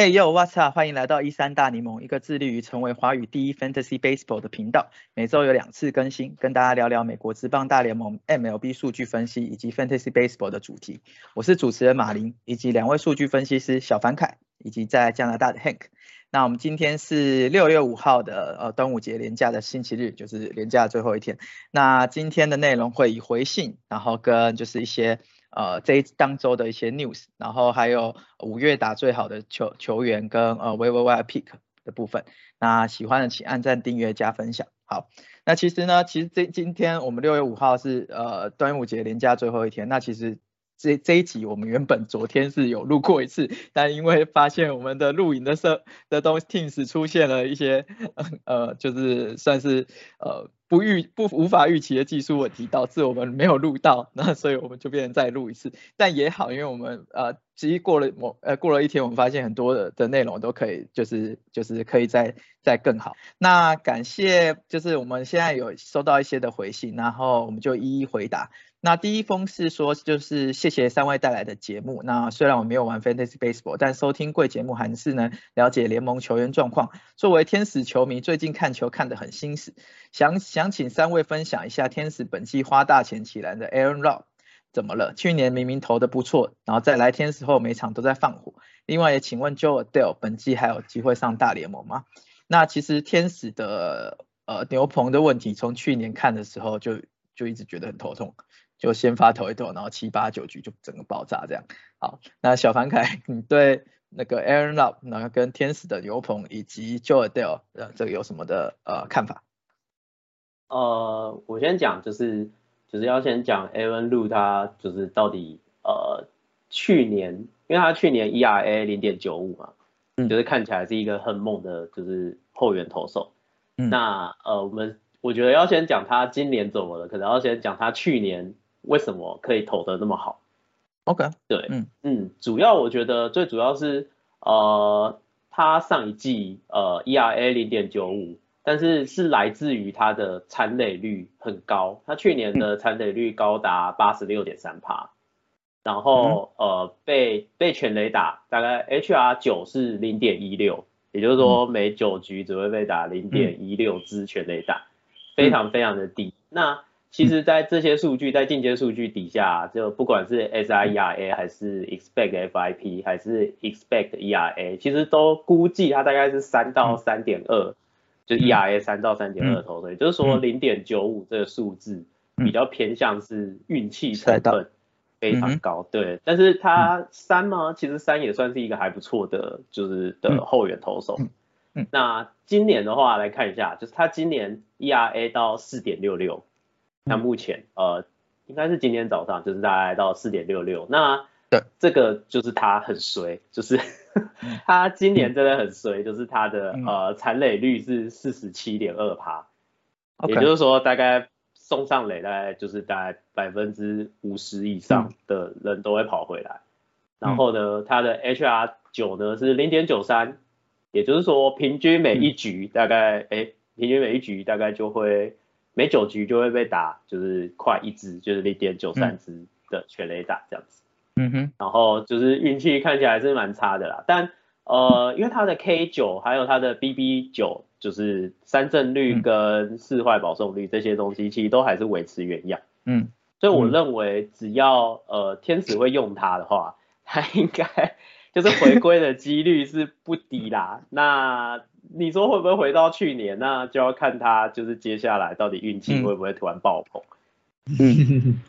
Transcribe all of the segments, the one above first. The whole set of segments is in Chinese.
Hey yo，What's up？欢迎来到一三大柠檬，一个致力于成为华语第一 Fantasy Baseball 的频道。每周有两次更新，跟大家聊聊美国职棒大联盟 MLB 数据分析以及 Fantasy Baseball 的主题。我是主持人马林，以及两位数据分析师小凡凯以及在加拿大的 Hank。那我们今天是六月五号的呃端午节连假的星期日，就是连假最后一天。那今天的内容会以回信，然后跟就是一些。呃，这一当周的一些 news，然后还有五月打最好的球球员跟呃 v v y pick 的部分，那喜欢的请按赞、订阅、加分享。好，那其实呢，其实这今天我们六月五号是呃端午节连假最后一天，那其实这这一集我们原本昨天是有录过一次，但因为发现我们的录影的设的东西 Teams 出现了一些呃就是算是呃。不预不无法预期的技术问题导致我们没有录到，那所以我们就变成再录一次，但也好，因为我们呃，其实过了某呃过了一天，我们发现很多的的内容都可以，就是就是可以再再更好。那感谢就是我们现在有收到一些的回信，然后我们就一一回答。那第一封是说，就是谢谢三位带来的节目。那虽然我没有玩 Fantasy Baseball，但收听贵节目还是能了解联盟球员状况。作为天使球迷，最近看球看得很心死，想想请三位分享一下天使本季花大钱起来的 Aaron r o b 怎么了？去年明明投的不错，然后在来天使后每场都在放火。另外也请问 Joe Adele 本季还有机会上大联盟吗？那其实天使的呃牛棚的问题，从去年看的时候就就一直觉得很头痛。就先发投一投，然后七八九局就整个爆炸这样。好，那小凡凯，你对那个 Aaron Love，然后跟天使的牛棚以及 Joe Adele，呃，这个有什么的呃看法？呃，我先讲，就是就是要先讲 Aaron Love，他就是到底呃去年，因为他去年 ERA 零点九五嘛，嗯，就是看起来是一个很猛的，就是后援投手。嗯，那呃我们我觉得要先讲他今年怎么了，可能要先讲他去年。为什么可以投的那么好？OK，对，嗯。嗯，主要我觉得最主要是呃，他上一季呃 ERA 零点九五，但是是来自于他的残垒率很高，他去年的残垒率高达八十六点三帕，然后呃被被全垒打大概 HR 九是零点一六，也就是说每九局只会被打零点一六支全垒打，非常非常的低。那其实，在这些数据，在进阶数据底下，就不管是 SIERA 还是 Expect FIP 还是 Expect ERA，其实都估计它大概是三到三点二，就 ERA 三到三点二投，所以就是说零点九五这个数字比较偏向是运气成分非常高，对。但是它三吗？其实三也算是一个还不错的，就是的后援投手。那今年的话来看一下，就是它今年 ERA 到四点六六。那目前呃，应该是今天早上，就是大概到四点六六。那对，这个就是他很衰，就是 他今年真的很衰，就是他的呃残垒率是四十七点二趴，也就是说大概送上垒大概就是大概百分之五十以上的人都会跑回来。然后呢，他的 HR 九呢是零点九三，也就是说平均每一局大概哎，平均每一局大概就会。每九局就会被打，就是快一支，就是零点九三支的全垒打这样子。嗯哼。然后就是运气看起来是蛮差的啦，但呃，因为他的 K 九还有他的 BB 九，就是三振率跟四坏保送率这些东西，其实都还是维持原样。嗯。所以我认为只要呃天使会用它的话，它应该就是回归的几率是不低啦。那。你说会不会回到去年？那就要看他就是接下来到底运气会不会突然爆棚。嗯，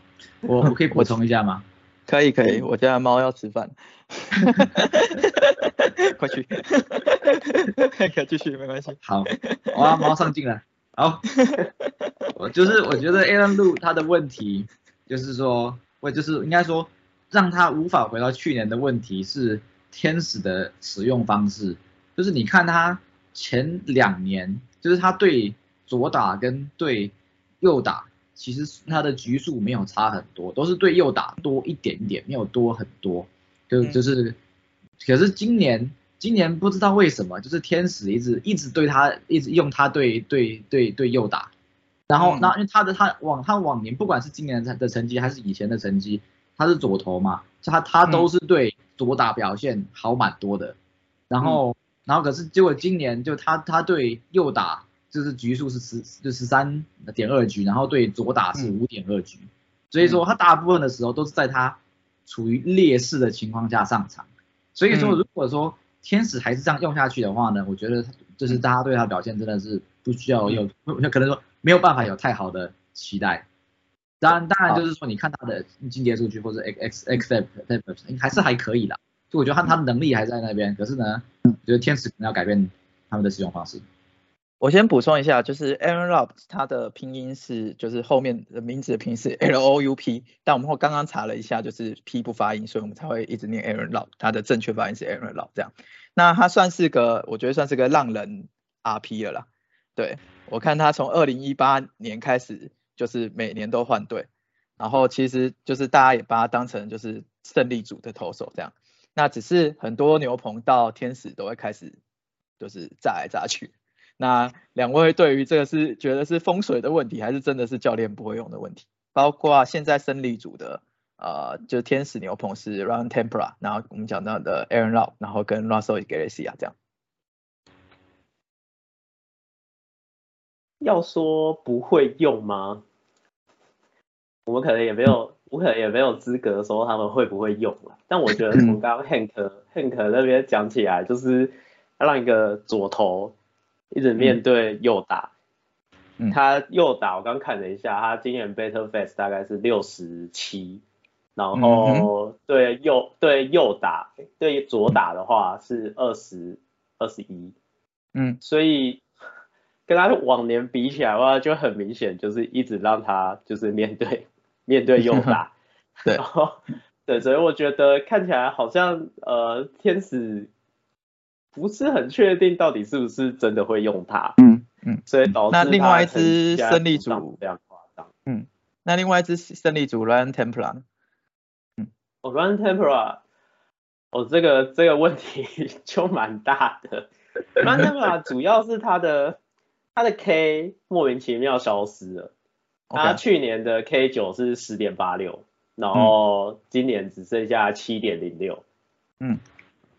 我我可以补充一下吗？可以可以，我家的猫要吃饭。快去，可以继续没关系。好，哇，猫上镜了。好，我就是我觉得 a l a n Lu 他的问题就是说，我就是应该说让他无法回到去年的问题是天使的使用方式，就是你看他。前两年就是他对左打跟对右打，其实他的局数没有差很多，都是对右打多一点点，没有多很多。就就是，可是今年今年不知道为什么，就是天使一直一直对他一直用他对对对对右打，然后那因为他的他往他往年不管是今年的成绩还是以前的成绩，他是左投嘛，他他都是对左打表现好蛮多的。然后然后可是结果今年就他他对右打就是局数是十就十三点二局，然后对左打是五点二局，所以说他大部分的时候都是在他处于劣势的情况下上场。所以说如果说天使还是这样用下去的话呢，我觉得就是大家对他表现真的是不需要有可能说没有办法有太好的期待。当然当然就是说你看他的进阶数据或者 X X F F 还是还可以啦。就我觉得他他的能力还在那边，可是呢，我觉得天使可能要改变他们的使用方式。我先补充一下，就是 Aaron Loup，他的拼音是就是后面的名字的拼音是 L O U P，但我们后刚刚查了一下，就是 P 不发音，所以我们才会一直念 Aaron Loup，他的正确发音是 Aaron Loup 这样。那他算是个，我觉得算是个浪人 RP 了啦。对我看他从二零一八年开始，就是每年都换队，然后其实就是大家也把他当成就是胜利组的投手这样。那只是很多牛棚到天使都会开始就是炸来炸去。那两位对于这个是觉得是风水的问题，还是真的是教练不会用的问题？包括现在胜利组的呃，就是天使牛棚是 Run Tempera，然后我们讲到的 Aaron Lau，然后跟 Russell g a l a c i a 这样。要说不会用吗？我们可能也没有。我可能也没有资格说他们会不会用了，但我觉得从 刚刚 Hank Hank 那边讲起来，就是让一个左投一直面对右打，他右打我刚看了一下，他今年 Better Face 大概是六十七，然后对右对右打对左打的话是二十二十一，嗯，所以跟他往年比起来的话，就很明显就是一直让他就是面对。面对右打，对，对，所以我觉得看起来好像呃天使不是很确定到底是不是真的会用它，嗯嗯，所以导致那另外一支胜利组非常夸张，嗯，那另外一支胜利组 Run Templar 嗯，哦 Run Tempera，哦这个这个问题 就蛮大的，Run Tempera 主要是它的它的 K 莫名其妙消失了。他去年的 K 九是十点八六，然后今年只剩下七点零六，嗯，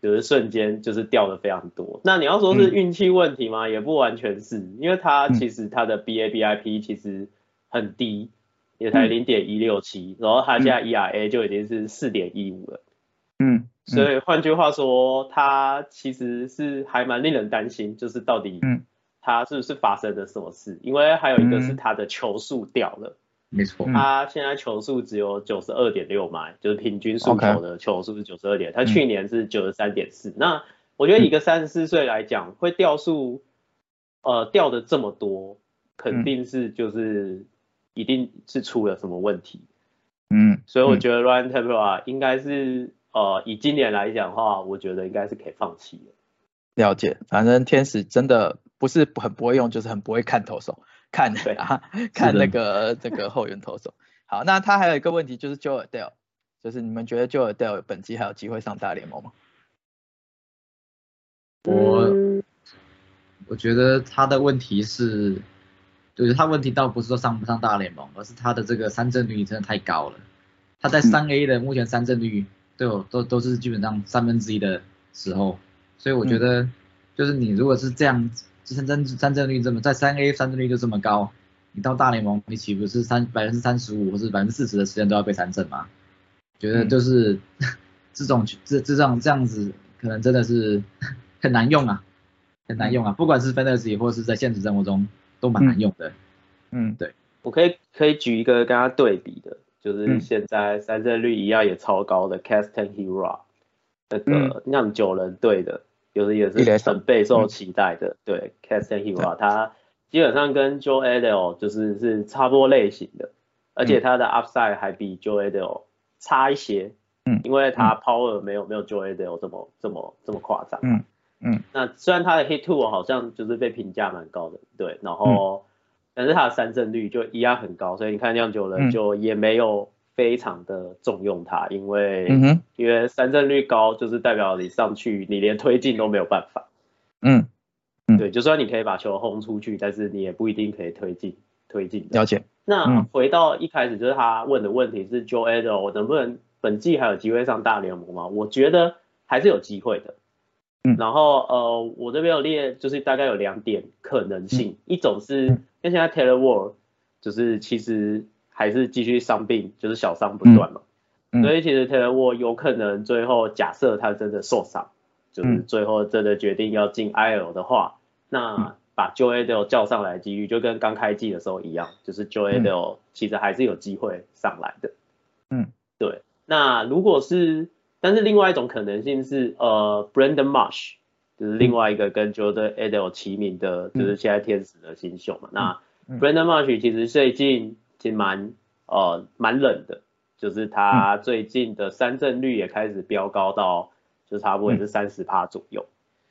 就是瞬间就是掉的非常多。那你要说是运气问题吗？也不完全是，因为他其实他的 BABIP 其实很低，也才零点一六七，然后他现在 ERA 就已经是四点一五了，嗯，所以换句话说，他其实是还蛮令人担心，就是到底，嗯。他是不是发生了什么事？因为还有一个是他的球速掉了，没错，他现在球速只有九十二点六迈，就是平均速球的球速是九十二点，他去年是九十三点四。那我觉得一个三十四岁来讲，会掉速，呃，掉的这么多，肯定是就是一定是出了什么问题。嗯，所以我觉得 Ryan t e m p e r 应该是呃以今年来讲的话，我觉得应该是可以放弃了。了解，反正天使真的。不是很不会用，就是很不会看投手，看啊，看那个这个后援投手。好，那他还有一个问题就是 Joe Adele，就是你们觉得 Joe Adele 本季还有机会上大联盟吗？我我觉得他的问题是，就是他问题倒不是说上不上大联盟，而是他的这个三振率真的太高了。他在三 A 的目前三振率都有都都是基本上三分之一的时候，所以我觉得就是你如果是这样子。三振三振率这么在三 A 三振率就这么高，你到大联盟你岂不是三百分之三十五或是百分之四十的时间都要被三振吗？觉得就是 这种这这种这样子可能真的是 很难用啊，很难用啊，不管是 Fantasy 或是在现实生活中都蛮难用的。嗯，对，我可以可以举一个跟他对比的，就是现在三振率一样也超高的 Castan Hero，那个酿酒人队的。有的也是很备受期待的，对，Castan Hill 他基本上跟 Joe Adele 就是是差不多类型的，而且他的 upside 还比 Joe Adele 差一些，嗯，因为他 power 没有没有 Joe Adele 这么这么这么夸张，嗯嗯，那虽然他的 hit two 好像就是被评价蛮高的，对，然后但是他的三振率就一样很高，所以你看酿酒人就也没有。非常的重用他，因为因为三振率高，就是代表你上去你连推进都没有办法。嗯，对，就算你可以把球轰出去，但是你也不一定可以推进推进。了解。那回到一开始就是他问的问题是 Joe Adele 能不能本季还有机会上大联盟吗？我觉得还是有机会的。嗯然后呃，我这边有列，就是大概有两点可能性，一种是嗯因为现在 Taylor Ward 就是其实还是继续伤病，就是小伤不断嘛，嗯。所以其实 Taylor Ward 有可能最后假设他真的受伤，就是嗯。最后真的决定要进 IL 的话，那把 Joe Adele 叫上来的几率就跟刚开季的时候一样，就是 Joe 嗯。Adele 其实还是有机会上来的。嗯，对。那如果是，但是另外一种可能性是，呃，Brandon Marsh 就是另外一个跟 Jordan Adele 齐名的，就是现在天使的新秀嘛。那嗯。Brandon Marsh 其实最近其实蛮呃蛮冷的，就是他最近的三振率也开始飙高到，就差不多也是三十趴左右。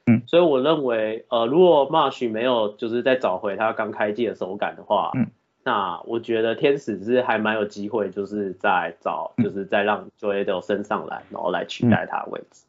嗯，所以我认为，呃，如果 Marsh 没有就是再找回他刚开季的手感的话，嗯，那我觉得天使是还蛮有机会，就是在找，嗯。就是再让 Joe Adele 升上来，然后来取代他的位置。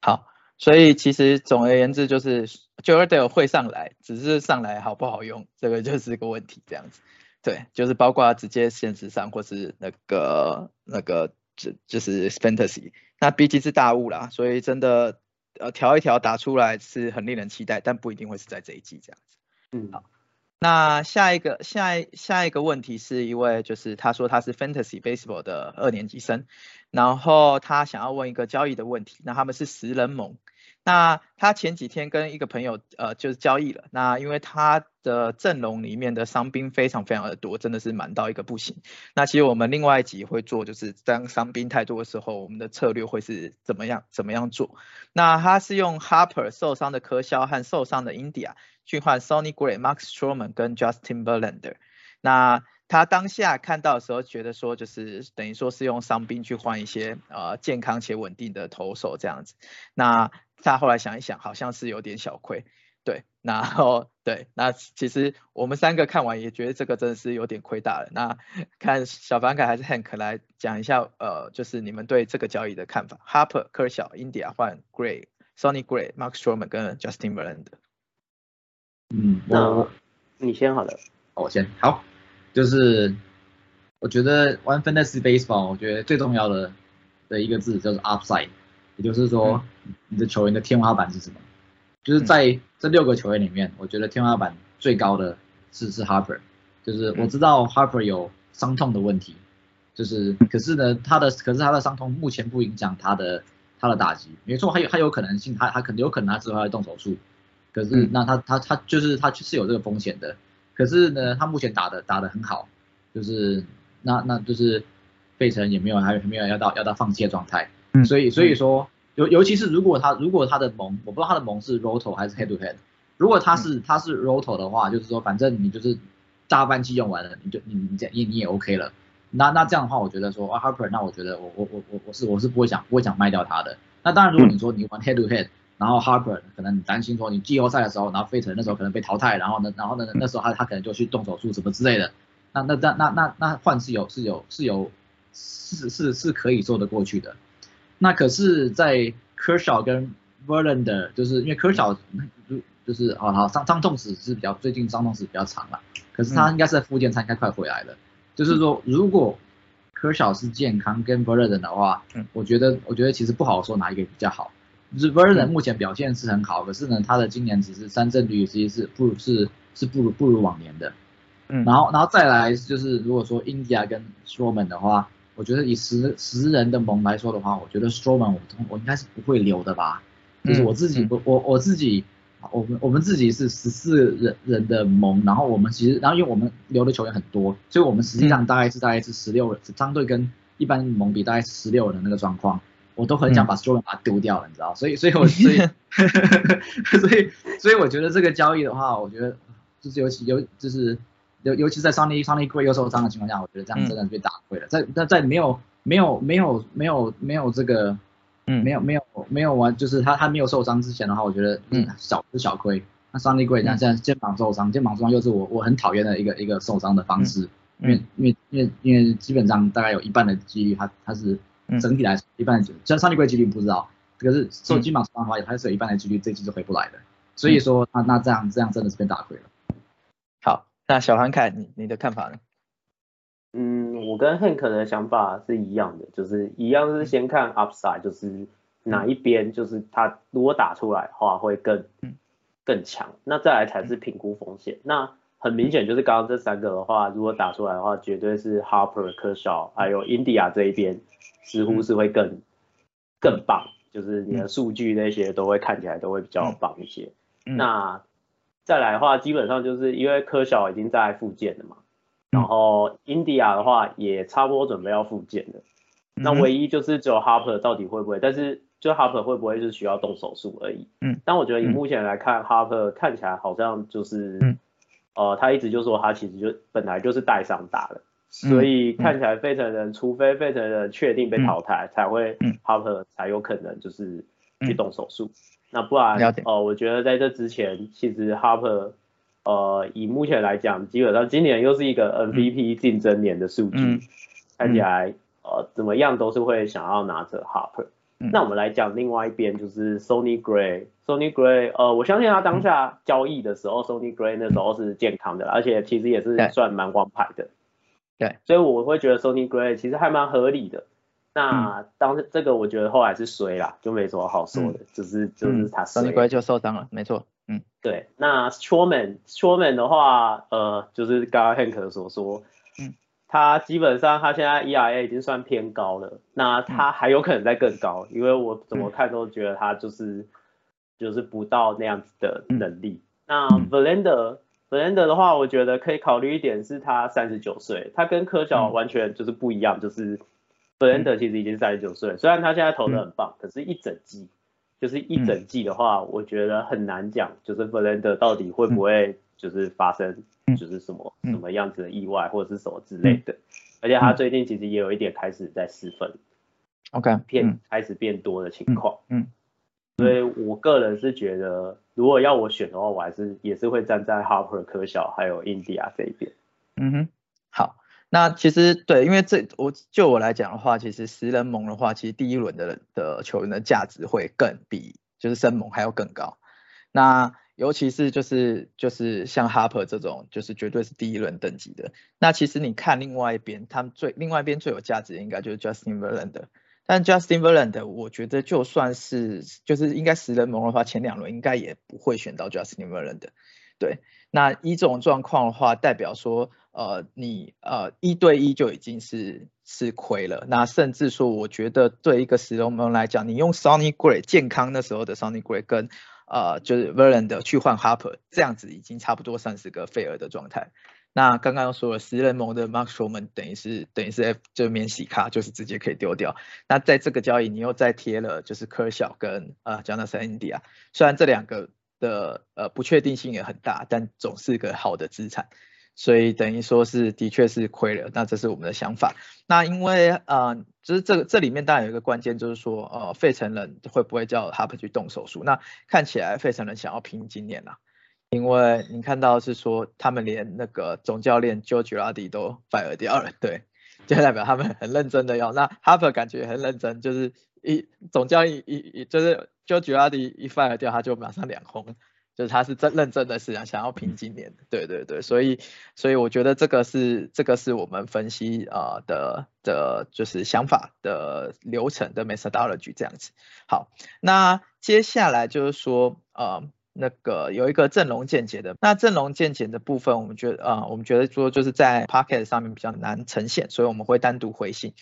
好，所以其实总而言之就是 Jordan 会上来，只是上来好不好用，这个就是个问题，这样子。对，就是包括直接现实上或是那个那个就就是 fantasy，那毕竟是大物啦，所以真的呃调一调打出来是很令人期待，但不一定会是在这一季这样子。嗯，好那下一个下一下一个问题是一位就是他说他是 Fantasy Baseball 的二年级生，然后他想要问一个交易的问题，那他们是十人盟，那他前几天跟一个朋友呃就是交易了，那因为他的阵容里面的伤兵非常非常的多，真的是满到一个不行。那其实我们另外一集会做，就是当伤兵太多的时候，我们的策略会是怎么样怎么样做。那他是用 Harper 受伤的科肖和受伤的 India 去换 Sonny Gray、Max Stroman 跟 Justin Verlander。那他当下看到的时候，觉得说就是等于说是用伤兵去换一些呃健康且稳定的投手这样子。那他后来想一想，好像是有点小亏。对，然后 对，那其实我们三个看完也觉得这个真的是有点亏大了。那看小凡凯还是 Hank 来讲一下，呃，就是你们对这个交易的看法。Harper、科小、India 换 Gray、Sonny Gray、Mark Stroman 跟 Justin Verlander。嗯，我那你先好了。我先好，就是我觉得玩 fantasy baseball，我觉得最重要的的一个字叫做 upside，也就是说你的球员的天花板是什么？就是在这六个球员里面，我觉得天花板最高的是是 Harper，就是我知道 Harper 有伤痛的问题，就是可是呢他的可是他的伤痛目前不影响他的他的打击，没错，还有还有可能性，他他可能有可能他之后要动手术，可是那他他他就是他是有这个风险的。可是呢，他目前打的打的很好，就是那那就是费城也没有还没有要到要到放弃的状态，嗯所以所以说尤尤其是如果他如果他的盟，我不知道他的盟是 roto 还是 head to head，如果他是他是 roto 的话，就是说反正你就是大半季用完了，你就你你这你你也 OK 了，那那这样的话，我觉得说啊 Harper，那我觉得我我我我我是我是不会想不会想卖掉他的。那当然，如果你说你玩 head to head，然后 Harper 可能你担心说你季后赛的时候，然后费城那时候可能被淘汰，然后呢，然后呢那时候他他可能就去动手术什么之类的，那那那那那那换是有是有是有是是是可以做得过去的。那可是，在 Kershaw 跟 Verlander，就是因为 Kershaw 就是啊好伤伤痛史是比较最近伤痛史比较长了，可是他应该是在复健，他应该快回来了。就是说，如果 Kershaw 是健康跟 Verlander 的话，嗯我觉得我觉得其实不好说哪一个比较好。就是 Verlander 目前表现是很好，可是呢，他的今年只是三振率其实是不如是是不如不如往年的。嗯然后然后再来就是如果说 India 跟 Stroman 的话，我觉得以十十人的盟来说的话，我觉得 Stroman 我我应该是不会留的吧。就是我自己嗯我我我自己。我们我们自己是十四人人的盟，然后我们其实，然后因为我们留的球员很多，所以我们实际上大概是大概是十六人，相对跟一般盟比大概是十六人的那个状况，我都很想把 Stroman 把它丢掉了，你知道，所以所以我所以 所以所以我觉得这个交易的话，我觉得就是尤其尤就是尤尤其在 Sonny Sonny Gray 又受伤的情况下，我觉得这样真的被打亏了，在在在没有没有没有没有没有这个。嗯。没有没有没有完，就是他他没有受伤之前的话，我觉得嗯。小是小亏。那 Sunny Gray 那现在肩膀受伤，肩膀受伤又是我我很讨厌的一个一个受伤的方式，因为因为因为因为基本上大概有一半的几率他他是整体来说一半的几率，像 Sunny Gray 几率不知道，可是受肩膀受伤的话，还是有一半的几率这季就回不来的。所以说那那这样这样真的是被打亏了。好，那小韩凯你你的看法呢？嗯，我跟 Hank 的想法是一样的，就是一样是先看 upside，就是哪一边就是他如果打出来的话会更更强，那再来才是评估风险。那很明显就是刚刚这三个的话，如果打出来的话，绝对是 Harper、科肖还有 India 这一边似乎是会更更棒，就是你的数据那些都会看起来都会比较棒一些。那再来的话，基本上就是因为科小已经在复健了嘛，然后 India 的话也差不多准备要复健了。那唯一就是只有 Harper 到底会不会，但是就 Harper 会不会是需要动手术而已。嗯。但我觉得以目前来看，Harper 看起来好像就是，呃，他一直就说他其实就本来就是带伤打的，所以看起来费城人除非费城人确定被淘汰，才会 Harper 才有可能就是去动手术。那不然，呃，我觉得在这之前，其实 Harper，呃，以目前来讲，基本上今年又是一个 MVP 竞争年的数据，看起来。呃，怎么样都是会想要拿着 Harper。那我们来讲另外一边，就是 Sony Gray。Sony Gray，呃，我相信他当下交易的时候，Sony Gray 那时候是健康的，而且其实也是算蛮王牌的。对，所以我会觉得 Sony Gray 其实还蛮合理的。那当这个我觉得后来是衰啦，就没什么好说的，就是就是他 Sony Gray 就受伤了，没错。嗯，对。那 Showman，Showman 的话，呃，就是刚刚 Hank 所说。嗯他基本上，他现在 ERA 已经算偏高了，那他还有可能再更高，因为我怎么看都觉得他就是就是不到那样子的能力。那 Verlander，Verlander 的话，我觉得可以考虑一点，是他三十九岁，他跟科小完全就是不一样，就是 Verlander 其实已经三十九岁，虽然他现在投的很棒，可是一整季就是一整季的话，我觉得很难讲，就是 Verlander 到底会不会就是发生。就是什么什么样子的意外或者是什么之类的，而且他最近其实也有一点开始在失分，OK，变开始变多的情况，嗯，所以我个人是觉得，如果要我选的话，我还是也是会站在 Harper、科小还有 India 这一边。嗯哼，好，那其实对，因为这我就我来讲的话，其实十人盟的话，其实第一轮的的球员的价值会更比就是生盟还要更高，那。尤其是就是就是像 Harper 这种，就是绝对是第一轮等级的。那其实你看另外一边，他们最另外一边最有价值的应该就是 Justin v e r l a n d。但 Justin Verlander，我觉得就算是就是应该十人盟的话，前两轮应该也不会选到 Justin Verlander。对，那一种状况的话，代表说呃你呃一对一就已经是是亏了。那甚至说，我觉得对一个十人盟来讲，你用 Sony Gray 健康的时候的 Sony Gray 跟呃，就是 Verlander 去换 Harper，这样子已经差不多算是个废尔的状态。那刚刚说了，十人盟的 Mark Sherman 等于是等于是 F 就免洗卡，就是直接可以丢掉。那在这个交易，你又再贴了就是科小跟呃 Jonathan India，虽然这两个的呃不确定性也很大，但总是个好的资产。所以等于说是的确是亏了，那这是我们的想法。那因为呃，就是这个这里面当然有一个关键，就是说呃，费城人会不会叫 Harper 去动手术？那看起来费城人想要拼今年呐，因为你看到是说他们连那个总教练 Joe g i r a d i 都 fire 掉了，对，就代表他们很认真的要。那 Harper 感觉很认真，就是一总教练一一就是 Joe g i r a d i 一 fire 掉，他就马上两红。就是他是真认真的是想想要拼今年，对对对，所以所以我觉得这个是这个是我们分析啊的的，就是想法的流程的 methodology 这样子。好，那接下来就是说呃那个有一个阵容见解的，那阵容见解的部分，我们觉得啊我们觉得说就是在 pocket 上面比较难呈现，所以我们会单独回信。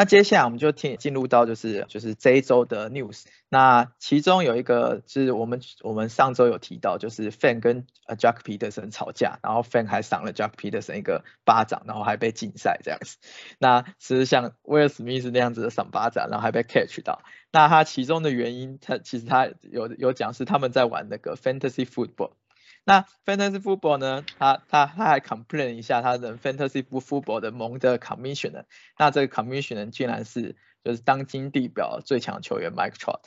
那接下来我们就听进入到就是就是这一周的 news，那其中有一个是我们我们上周有提到，就是 Fan 跟 Jack Peterson 吵架，然后 Fan 还赏了 Jack Peterson 一个巴掌，然后还被禁赛这样子。那其实像威尔史密斯那样子的赏巴掌，然后还被 catch 到，那他其中的原因，他其实他有有讲是他们在玩那个 Fantasy Football。那 Fantasy Football 呢？他他他还 complain 一下他的 Fantasy Football 的盟的 Commissioner，那这个 Commissioner 竟然是就是当今地表最强球员 Mike Trout，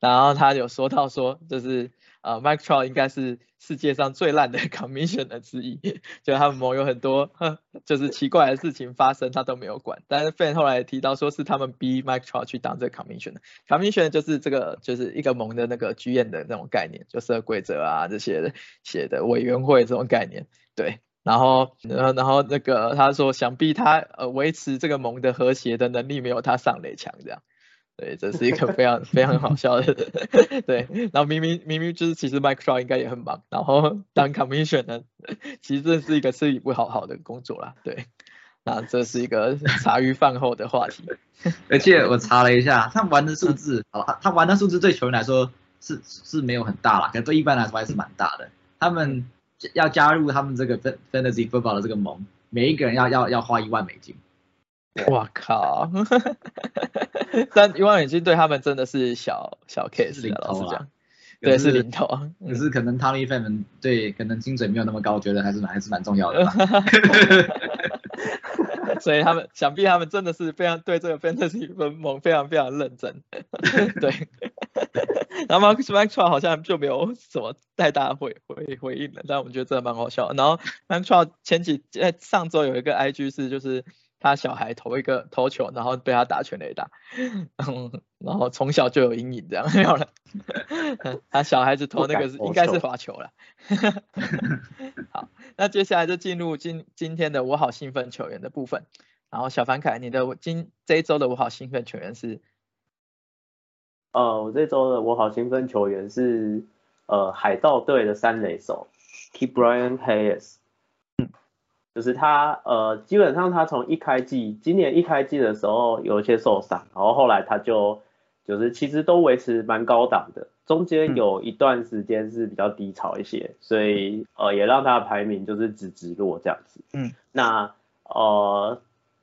然后他有说到说就是。呃，Mike Trout 应该是世界上最烂的 commissioner 之一，就他们盟有很多 就是奇怪的事情发生，他都没有管。但是 Fan 后来提到说是他们逼 Mike Trout 去当这个 commissioner，commissioner 就是这个就是一个盟的那个剧院的那种概念，就是规则啊这些的写的委员会这种概念。对，然后然后然后那个他说想必他呃维持这个盟的和谐的能力没有他上垒强这样。对，这是一个非常 非常好笑的，对，然后明明明明就是其实 Micro 应该也很忙，然后当 Commission 呢，其实这是一个吃力不讨好的工作啦，对，那这是一个茶余饭后的话题，而且我查了一下，他玩的数字，好，他他玩的数字对球员来说是是没有很大啦，可对一般来说还是蛮大的，他们要加入他们这个 Fantasy Football 的这个盟，每一个人要要要花一万美金。我靠！但一万美金对他们真的是小小 case 啊，老实讲，对是零头。可是可能 Tommy Fan 对可能精准没有那么高，我觉得还是还是蛮重要的。所以他们想必他们真的是非常对这个 fantasy 分盟非常非常认真。对。然后 Max Maxwell 好像就没有什么太大回回回应了，但我觉得真的蛮好笑。然后 Maxwell 前几呃上周有一个 IG 是就是。他小孩投一个投球，然后被他打全垒打，然后从小就有阴影这样 没有了。他小孩子投那个是应该是滑球了。好，那接下来就进入今今天的我好兴奋球员的部分。然后小凡凯，你的今这一周的我好兴奋球员是？呃，我这周的我好兴奋球员是呃海盗队的三垒手 Keep Brian Hayes。就是他，呃，基本上他从一开季，今年一开季的时候有一些受伤，然后后来他就，就是其实都维持蛮高档的，中间有一段时间是比较低潮一些，所以呃也让他的排名就是直直落这样子。嗯，那呃，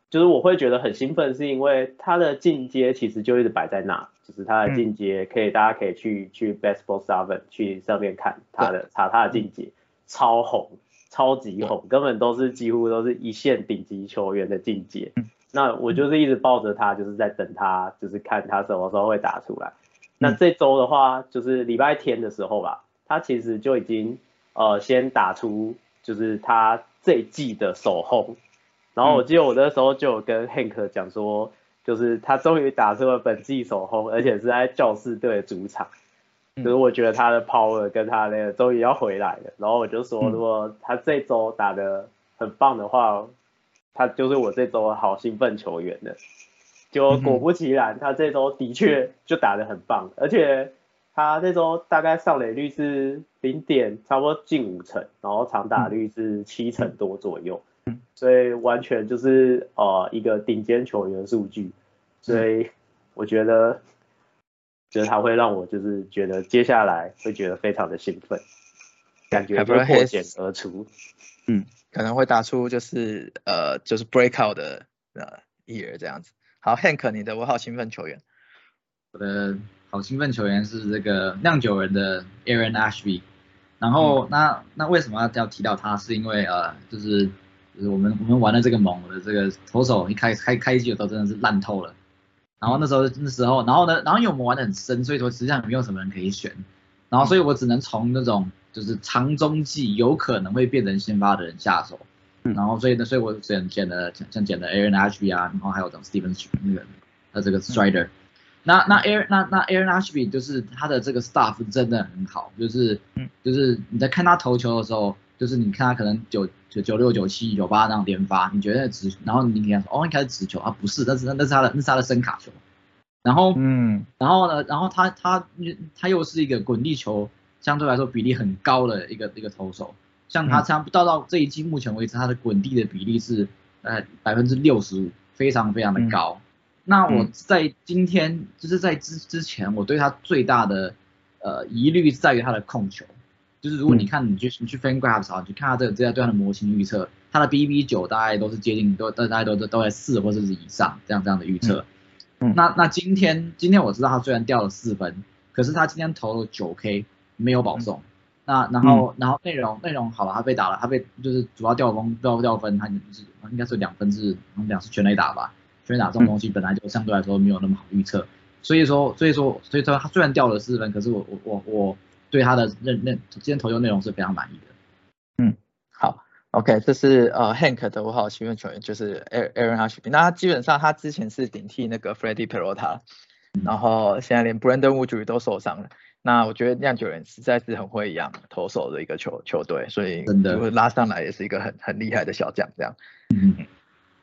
就是我会觉得很兴奋，是因为他的进阶其实就一直摆在那，就是他的进阶可以大家可以去去 Baseball Seven 去上面看他的查他的进阶，超红。超级红，根本都是几乎都是一线顶级球员的境界。那我就是一直抱着他，就是在等他，就是看他什么时候会打出来。那这周的话，就是礼拜天的时候吧，他其实就已经呃先打出就是他这季的首轰。然后我记得我那时候就有跟 Hank 讲说，就是他终于打出了本季首轰，而且是在教士队主场。可是我觉得他的 power 跟他那个终于要回来了，然后我就说，如果他这周打的很棒的话，他就是我这周好兴奋球员的。就果不其然，他这周的确就打的很棒，而且他这周大概上垒率是零点差不多近五成，然后长打率是七成多左右，所以完全就是呃一个顶尖球员数据，所以我觉得。就是他会让我就是觉得接下来会觉得非常的兴奋，感觉会破茧而出，嗯，可能会打出就是呃就是 breakout 的呃 year 这样子。好，Hank，你的我好兴奋球员，我的好兴奋球员是这个酿酒人的 Aaron Ashby，然后那那为什么要要提到他？是因为呃就是就是我们我们玩的这个盟的这个投手一开开开机的时候真的是烂透了。然后那时候那时候，然后呢，然后因为我们玩的很深，所以说实际上没有什么人可以选，然后所以我只能从那种就是长中计有可能会变成先发的人下手，然后所以呢，所以我选选了像选了 Aaron Ashby 啊，然后还有种 Steven 那个呃这个 Strider，那那 Aaron 那那 Aaron Ashby 就是他的这个 staff 真的很好，就是就是你在看他投球的时候，就是你看他可能九九九六九七九八那样连发，你觉得直，然后你跟他说哦，应该是直球啊，不是，那是那是他的那是他的声卡球，然后嗯，然后呢，然后他他他又是一个滚地球相对来说比例很高的一个一个投手，像他像到到这一季目前为止他的滚地的比例是呃百分之六十五，非常非常的高。那我在今天就是在之之前我对他最大的呃疑虑在于他的控球。就是如果你看你去你去 FanGraphs 啊，你看他这个这样对它的模型预测，它的 BB 九大概都是接近都都大概都都都在四或者是以上这样这样的预测。嗯。那那今天今天我知道他虽然掉了四分，可是他今天投了九 K 没有保送。那然后然后内容内容好了，他被打了，他被就是主要掉分掉掉分，他是应该是两分是两是全垒打吧？全垒打这种东西本来就相对来说没有那么好预测，所以说所以说所以说他虽然掉了四分，可是我我我我。对他的认认今天投球内容是非常满意的。嗯，好，OK，这是呃 Hank 的五号新闻球员，就是 Aaron Ashby。那他基本上他之前是顶替那个 Freddie Peralta，然后现在连 Brandon Woodruff 都受伤了。那我觉得酿酒人实在是很会养投手的一个球球队，所以真的拉上来也是一个很很厉害的小将这样。嗯，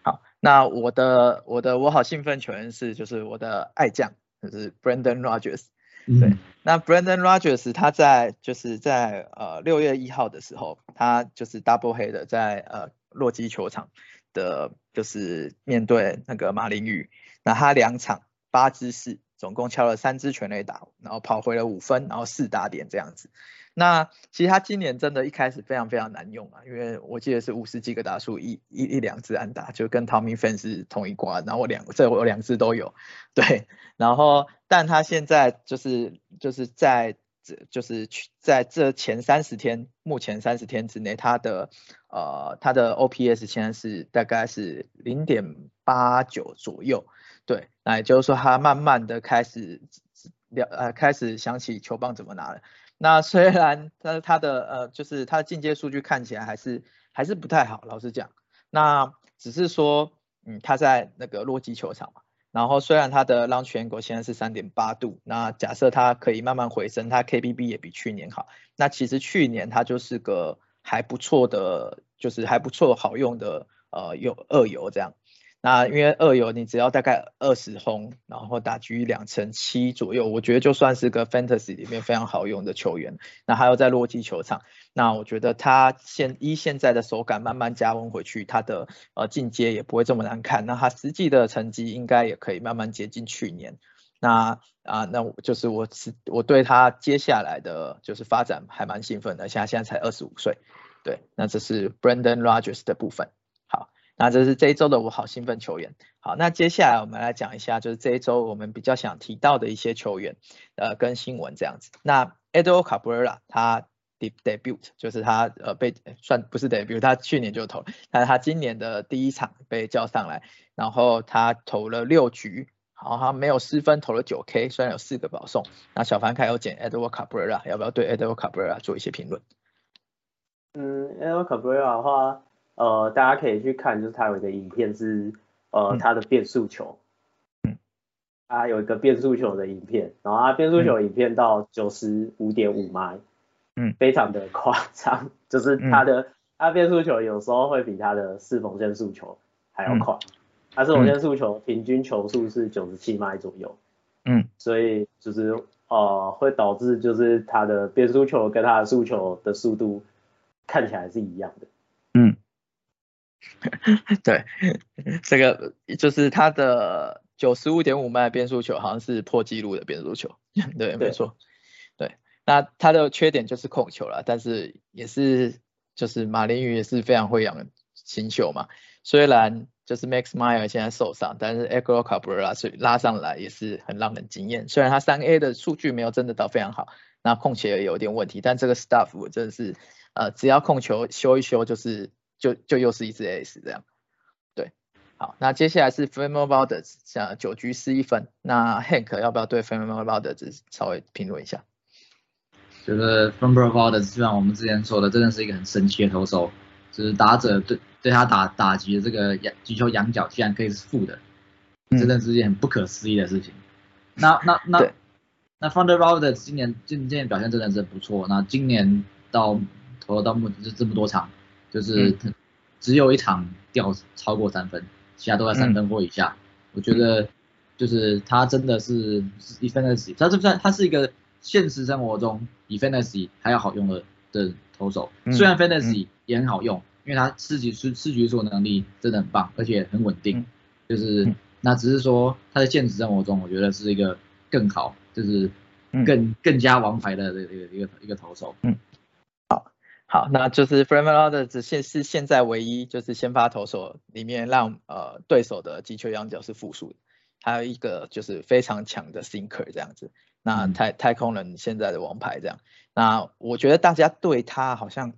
好，那我的我的我好兴奋球员是就是我的爱将就是 Brandon Rogers。嗯对，那 Brandon Rogers 他在就是在呃六月一号的时候，他就是 double head 在呃洛基球场的，就是面对那个马林鱼，那他两场八支四，总共敲了三支全垒打，然后跑回了五分，然后四打点这样子。那其实他今年真的一开始非常非常难用啊，因为我记得是五十几个打数，一一一两支安打，就跟 Tommy Fan 是同一挂，然后我两这我两支都有，对，然后但他现在就是就是在这就是去在这前三十天，目前三十天之内，他的呃他的 OPS 现在是大概是零点八九左右，对，那也就是说他慢慢的开始了呃开始想起球棒怎么拿了。那虽然他他的呃就是他的进阶数据看起来还是还是不太好，老实讲，那只是说嗯他在那个洛基球场嘛。然后虽然他的 launch angle 现在是三点八度，那假设他可以慢慢回升，他 KBB 也比去年好。那其实去年他就是个还不错的，就是还不错好用的呃有二游这样。那因为二游你只要大概二十轰，然后打局两成七左右，我觉得就算是个 fantasy 里面非常好用的球员。那还有在洛基球场，那我觉得他现依现在的手感慢慢加温回去，他的呃进阶也不会这么难看。那他实际的成绩应该也可以慢慢接近去年。那啊，那我就是我是我对他接下来的就是发展还蛮兴奋的。像现在才二十五岁，对，那这是 Brandon Rogers 的部分。那这是这一周的我好兴奋球员。好，那接下来我们来讲一下，就是这一周我们比较想提到的一些球员，呃，跟新闻这样子。那 Edo Cabrera 他 debut 就是他呃被算不是 debut，他去年就投，但是他今年的第一场被叫上来，然后他投了六局，好，他没有失分，投了九 K，虽然有四个保送。那小凡凯有捡 Edo Cabrera，要不要对 Edo Cabrera 做一些评论？嗯，Edo Cabrera 的话。呃，大家可以去看，就是他有一个影片是呃他的变速球，嗯，他有一个变速球的影片，然后他变速球影片到九十五点五迈，嗯，非常的夸张，就是他的他变速球有时候会比他的四缝线速球还要快，他四缝线速球平均球速是九十七迈左右，嗯，所以就是呃会导致就是他的变速球跟他的速球的速度看起来是一样的，嗯。对，这个就是他的九十五点五迈变速球，好像是破纪录的变速球。对，没错。对，那他的缺点就是控球了，但是也是就是马林鱼也是非常会养新秀嘛。虽然就是 Max Meyer 现在受伤，但是 e g o Cabrera 是拉上来也是很让人惊艳。虽然他三 A 的数据没有真的到非常好，那控球也有点问题，但这个 stuff 真的是呃只要控球修一修就是。就就又是一支 S 这样，对，好，那接下来是 f a m o Valdez，像九局失一分，那 Hank 要不要对 f a m o Valdez 稍微评论一下？就是 f a m o Valdez 就像我们之前说的，真的是一个很神奇的投手，就是打者对对他打打击的这个仰击球仰角竟然可以是负的，真的是一件很不可思议的事情。那那那那 f a m o Valdez 今年今今年表现真的是不错，那今年到投了到目前就这么多场。就是只有一场掉超过三分，其他都在三分或以下。我觉得就是他真的是 fantasy，他是不是他是一个现实生活中比 fantasy 还要好用的的投手。虽然 fantasy 也很好用，因为他吃局吃吃局数能力真的很棒，而且很稳定。就是那只是说他在现实生活中，我觉得是一个更好，就是更更加王牌的一个一个一个投手。嗯。好，那就是 f r a m e r 的只现是现在唯一就是先发投手里面让呃对手的击球仰角是负数的，还有一个就是非常强的 sinker 这样子。那太太空人现在的王牌这样，那我觉得大家对他好像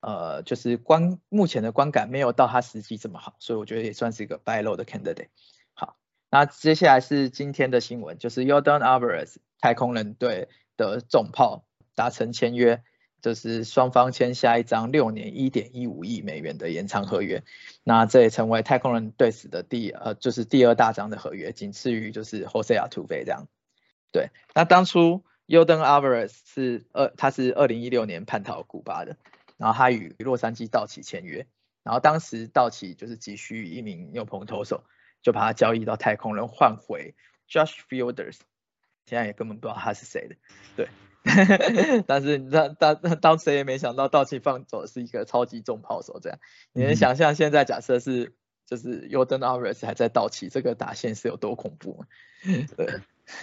呃就是观目前的观感没有到他实际这么好，所以我觉得也算是一个 buy low 的 candidate。好，那接下来是今天的新闻，就是 Yordan Alvarez 太空人队的重炮达成签约。就是双方签下一张六年一点一五亿美元的延长合约，那这也成为太空人队史的第呃就是第二大张的合约，仅次于就是 Jose a t u v e 这样。对，那当初 Jordan Alvarez 是二他是二零一六年叛逃古巴的，然后他与洛杉矶道奇签约，然后当时道奇就是急需一名牛棚投手，就把他交易到太空人换回 Josh Fielders，现在也根本不知道他是谁的，对。但是你知道，当当谁也没想到道奇放走的是一个超级重炮手，这样你能想象现在假设是就是 Jordan a r i s 还在道奇，这个打线是有多恐怖吗？对，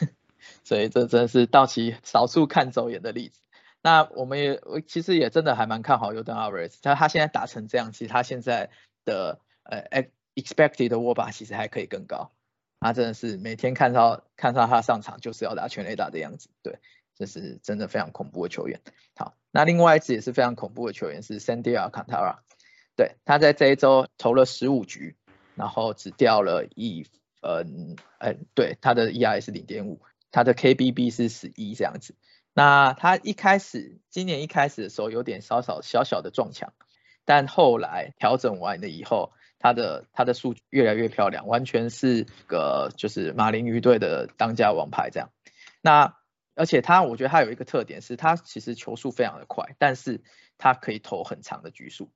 所以这真是道奇少数看走眼的例子。那我们也我其实也真的还蛮看好 Jordan a r i s 他他现在打成这样，其实他现在的呃 expected 的握把其实还可以更高。他真的是每天看到看到他上场就是要打全垒打的样子，对。这是真的非常恐怖的球员。好，那另外一支也是非常恐怖的球员是 Sandy Alcantara，对，他在这一周投了十五局，然后只掉了一分，呃，对，他的 ERA 是零点五，他的 KBB 是十一这样子。那他一开始今年一开始的时候有点稍稍小小的撞墙，但后来调整完了以后，他的他的数据越来越漂亮，完全是个就是马林鱼队的当家王牌这样。那而且他，我觉得他有一个特点是，他其实球速非常的快，但是他可以投很长的局数。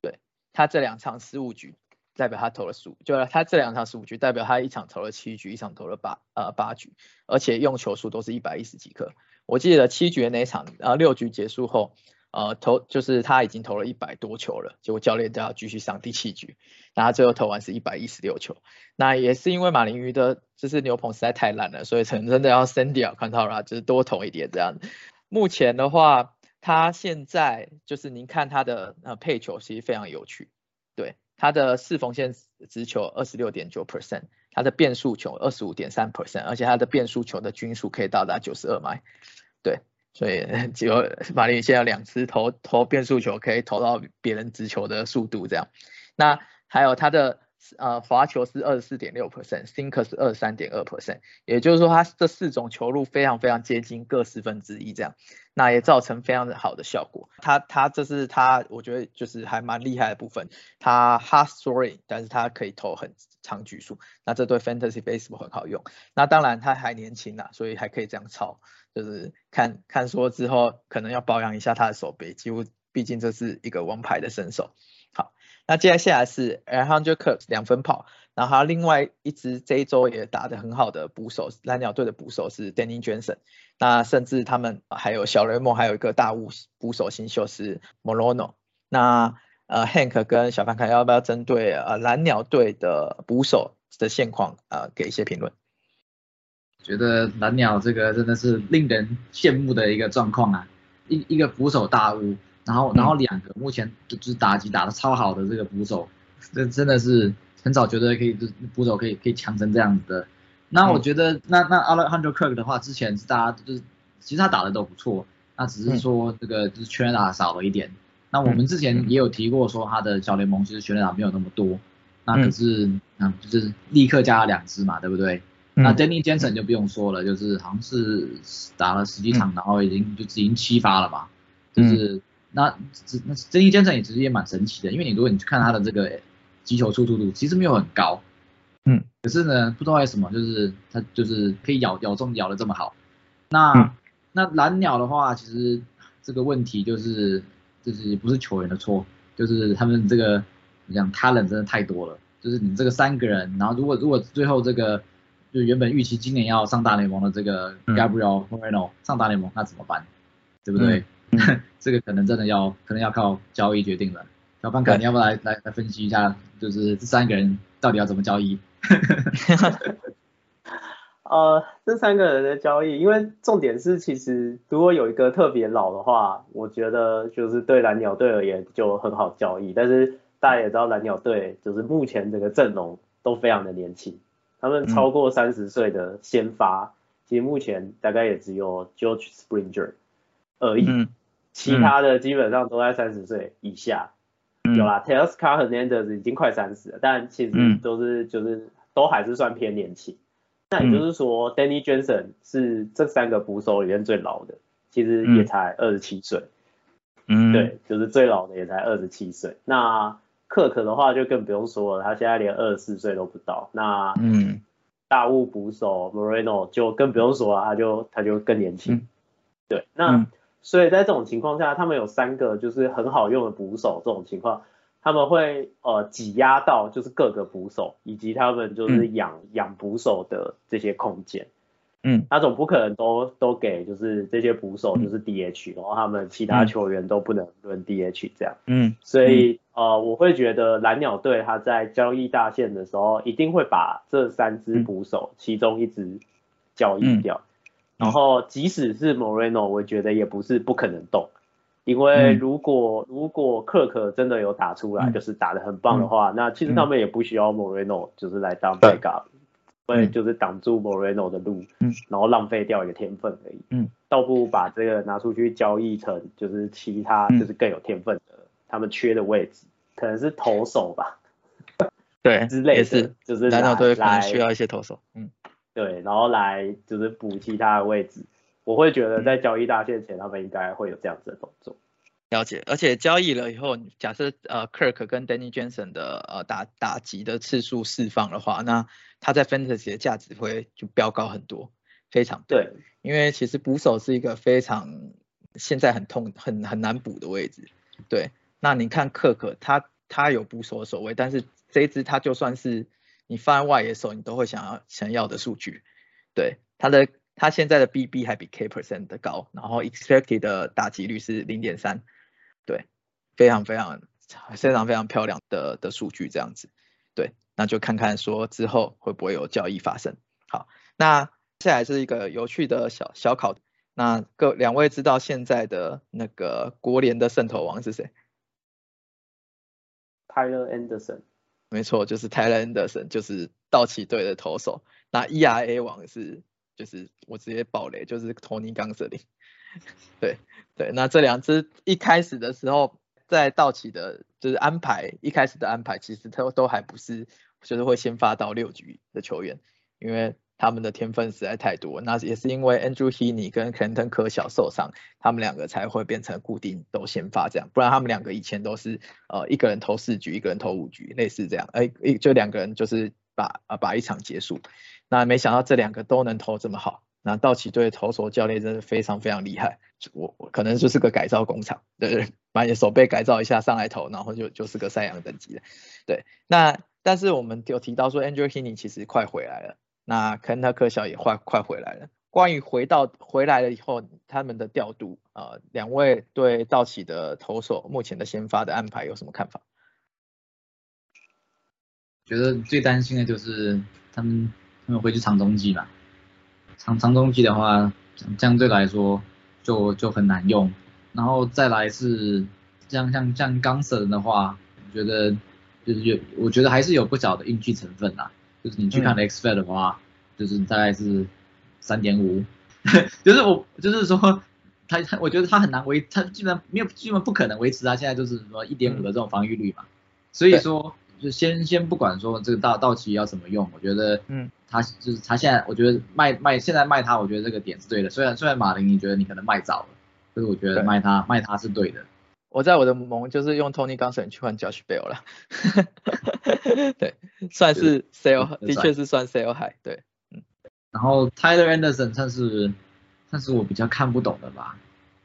对他这两场十五局，代表他投了十五，就他这两场十五局，代表他一场投了七局，一场投了八呃八局，而且用球数都是一百一十几颗。我记得七局那场，呃六局结束后。呃，投就是他已经投了一百多球了，结果教练都要继续上第七局，然后最后投完是一百一十六球。那也是因为马林鱼的就是牛棚实在太烂了，所以真的要 send 掉 c o n t a r 就是多投一点这样。目前的话，他现在就是您看他的呃配球其实非常有趣，对，他的四缝线直球二十六点九 percent，他的变速球二十五点三 percent，而且他的变速球的均数可以到达九十二迈，对。所以 只有马林现在两次投投变速球可以投到别人直球的速度这样，那还有他的呃滑球是二十四点六 percent，sinker 是二十三点二 percent，也就是说他这四种球路非常非常接近各四分之一这样，那也造成非常的好的效果。他他这是他我觉得就是还蛮厉害的部分，他 hard throwing，但是他可以投很长局数，那这对 fantasy baseball 很好用。那当然他还年轻呐，所以还可以这样操。就是看看说之后可能要保养一下他的手背，几乎毕竟这是一个王牌的身手。那接下来是 Alejandro Kirk 两分跑，然后另外一支这一周也打得很好的捕手，蓝鸟队的捕手是 Danny Johnson。那甚至他们还有小雷蒙，还有一个大物捕手新秀是 Morono。那呃 Hank 跟小范凯要不要针对呃蓝鸟队的捕手的现况呃给一些评论？觉得蓝鸟这个真的是令人羡慕的一个状况啊，一一个捕手大屋，然后然后两个目前就是打击打的超好的这个捕手，这真的是很少觉得可以就捕手可以可以强成这样子的。那我觉得那那 Alejandro Kirk 的话，之前是大家就是其实他打的都不错，那只是说这个就是全垒打少了一点。那我们之前也有提过说他的小联盟其实全垒打没有那么多，那可是嗯就是立刻加了两支嘛，对不对？那 Danny Jensen 就不用说了，就是好像是打了十几场，然后已经就已经七发了嘛。就是那那 Danny Jensen 也其实也蛮神奇的，因为你如果你去看他的这个击球出速度，其实没有很高。嗯。可是呢，不知道为什么，就是他就是可以咬咬中咬的这么好。那那蓝鸟的话，其实这个问题就是就是不是球员的错，就是他们这个你讲 talent 真的太多了，就是你这个三个人，然后如果如果最后这个。就原本预期今年要上大联盟的这个 Gabriel Moreno 上大联盟，那怎么办？对不对？这个可能真的要可能要靠交易决定了。小范凯，你要不要来来来分析一下，就是这三个人到底要怎么交易？呃，这三个人的交易，因为重点是其实如果有一个特别老的话，我觉得就是对蓝鸟队而言就很好交易。但是大家也知道蓝鸟队就是目前这个阵容都非常的年轻。他们超过三十岁的先发，其实目前大概也只有 George Springer 而已，其他的基本上都在三十岁以下。有啦，Teoscar Hernandez 已经快三十了，但其实都是就是都还是算偏年轻。那也就是说，Danny Jensen 是这三个捕手里面最老的，其实也才二十七岁。嗯，对，就是最老的也才二十七岁。那克克的话就更不用说了，他现在连二十四岁都不到。那嗯，大物捕手 Moreno 就更不用说了，他就他就更年轻。对，那所以在这种情况下，他们有三个就是很好用的捕手，这种情况他们会呃挤压到就是各个捕手以及他们就是养养捕手的这些空间。嗯，他总不可能都都给就是这些捕手就是 DH，、然后他们其他球员都不能轮 DH 这样。嗯所以、呃，我会觉得蓝鸟队他在交易大限的时候，一定会把这三支捕手其中一支交易掉。嗯然后即使是 Moreno，我觉得也不是不可能动，因为嗯。如果、如果克克真的有打出来，嗯。就是打的很棒的话，那其实他们也不需要 Moreno 就是来当对。backup，会就是挡住 Moreno 的路，嗯。然后浪费掉一个天分而已。嗯，倒不如把这个拿出去交易成就是其他嗯。就是更有天分的、他们缺的位置，可能是投手吧对，之类的，也是，就是队可能来需要一些投手。嗯对，然后来就是补其他的位置。我会觉得在交易大限前，他们应该会有这样子的动作。了解，而且交易了以后，假设呃 Kirk 跟 Danny Jensen 的呃打打击的次数释放的话，那他在 Fantasy 的价值会就飙高很多，非常多。对，因为其实捕手是一个非常现在很痛很很难补的位置。对，那你看克克，他他有捕手的守卫，但是这一支他就算是你放在外野手，你都会想要想要的数据。对，他的他现在的 BB 还比 K percent 的高，然后 expected 的打击率是零点三，对，非常非常非常非常漂亮的的数据这样子。对，那就看看说之后会不会有交易发生。好，那接下来是一个有趣的小小考，那各两位知道现在的那个国联的圣头王是谁？Tyler Anderson，没错，就是泰勒恩德森就是道奇队的投手。那 ERA 王是就是我直接爆雷，就是托尼冈瑟林。对对，那这两支一开始的时候，在道奇的就是安排一开始的安排，其实都都还不是就是会先发到六局的球员，因为他们的天分实在太多。那也是因为 Andrew Heaney 跟 Clinton 科小受伤，他们两个才会变成固定都先发这样，不然他们两个以前都是呃一个人投四局，一个人投五局，类似这样，哎、一就两个人就是把啊把一场结束。那没想到这两个都能投这么好，那道奇队投手教练真的非常非常厉害，我我可能就是个改造工厂，对对，把你的手背改造一下上来投，然后就就是个赛扬等级的，对。那但是我们有提到说 Andrew Heaney 其实快回来了，那肯特克小也快快回来了。关于回到回来了以后他们的调度，呃，两位对道奇的投手目前的先发的安排有什么看法？觉得最担心的就是他们他们回去长中继嘛，长长中继的话，相对来说就就很难用。然后再来是像像像冈神的话，我觉得就是有，我觉得还是有不小的运气成分啦。就是你去看 X Fed 的话，就是大概是三点五，就是我就是说他他我觉得他很难维，他基本上没有基本不可能维持他现在就是什么一点五的这种防御率嘛。所以说就先先不管说这个到到期要怎么用，我觉得嗯，他就是他现在我觉得卖卖现在卖他，我觉得这个点是对的。虽然虽然马林你觉得你可能卖早了，可是我觉得卖他卖他是对的。我在我的盟就是用 Tony Gonsolin 去换 Josh Bell 了，对，算是 sale，的确是算 sale high，对，嗯然后 Tyler Anderson 算是算是我比较看不懂的吧，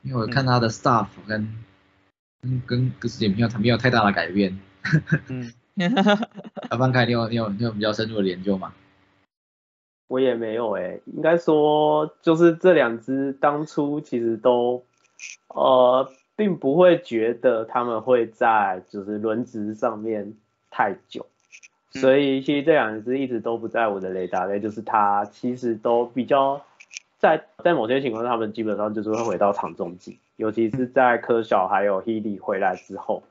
因为我看他的 staff 跟跟跟跟也没有没有太大的改变。嗯，阿范凯，你有你有你有比较深入的研究吗？我也没有诶、应该说就是这两只当初其实都呃并不会觉得他们会在就是轮值上面太久，嗯所以其实这两只一直都不在我的雷达内，就是它其实都比较在在某些情况下，他们基本上就是会回到场中继，尤其是在科小还有 Healy 回来之后，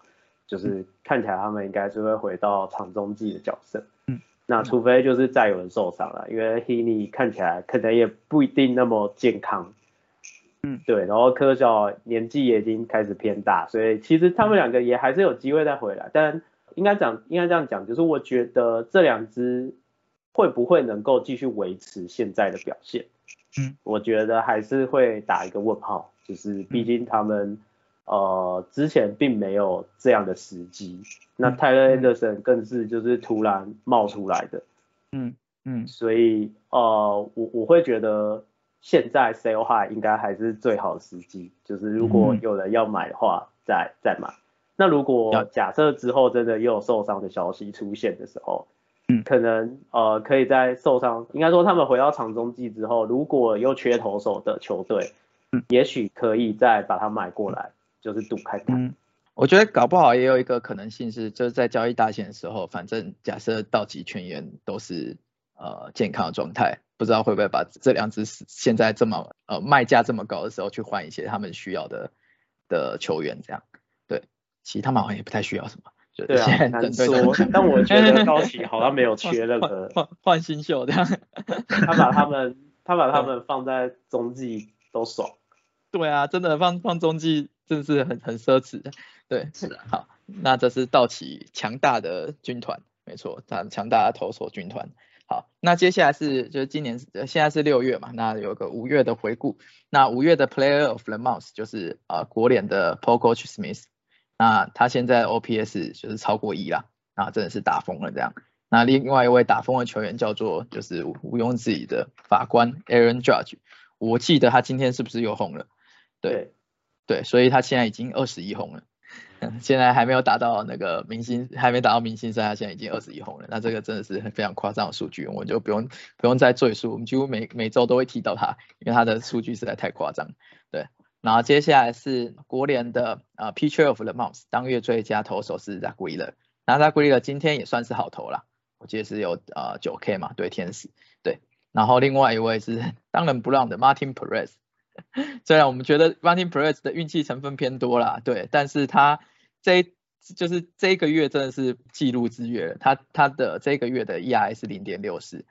就是看起来他们应该是会回到场中继的角色。嗯，那除非就是再有人受伤了，因为 Healy 看起来可能也不一定那么健康。嗯，对，然后科小年纪也已经开始偏大，所以其实他们两个也还是有机会再回来，但应该讲应该这样讲，就是我觉得这两支会不会能够继续维持现在的表现？嗯，我觉得还是会打一个问号，就是毕竟他们、呃之前并没有这样的时机，那嗯。泰勒·安德森更是就是突然冒出来的，嗯。嗯。所以呃我我会觉得现在 sell high 应该还是最好的时机，就是如果嗯。有人要买的话再再买。那如果假设之后真的又有受伤的消息出现的时候，嗯。可能呃可以在受伤，应该说他们回到长中继之后，如果又缺投手的球队，嗯。也许可以再把它买过来，就是赌看看。嗯，我觉得搞不好也有一个可能性是，就是在交易大限的时候，反正假设道奇全员都是呃健康的状态，不知道会不会把这两支现在这么呃卖价这么高的时候去换一些他们需要的的球员，这样对，其实他们好像也不太需要什么，就对啊，现在难说。但我觉得高奇好像没有 缺任换何，换换新秀这样。他把他们 他把他们放在中继都爽。对啊，真的放放中继真是很很奢侈的。对，是的，好，那这是道奇强大的军团，没错，强强大的投手军团。好，那接下来是就是今年呃现在是六月嘛，那有个五月的回顾。那五月的 Player of the Month 就是呃国联的 Paul Coach Smith，那他现在 OPS 就是超过一啦，啊真的是打疯了这样。那另外一位打疯的球员叫做就是毋庸置疑的法官 Aaron Judge，我记得他今天是不是又红了？对对，所以他现在已经二十一红了。现在还没有达到那个明星，还没达到明星赛，他现在已经二十一红了。那这个真的是非常夸张的数据，我就不用不用再赘述，我们几乎每每周都会提到他，因为他的数据实在太夸张。对，然后接下来是国联的呃 Pitcher of the Month 当月最佳投手是 Zach Wheeler，那 Zach Wheeler 今天也算是好投啦，我记得是有呃九 K 嘛，对天使，对，然后另外一位是当仁不让的 Martin Perez。虽然我们觉得 Martin Perez 的运气成分偏多啦，对，但是他这就是这一个月真的是记录之月，他他的这个月的 ERA 是零点六四，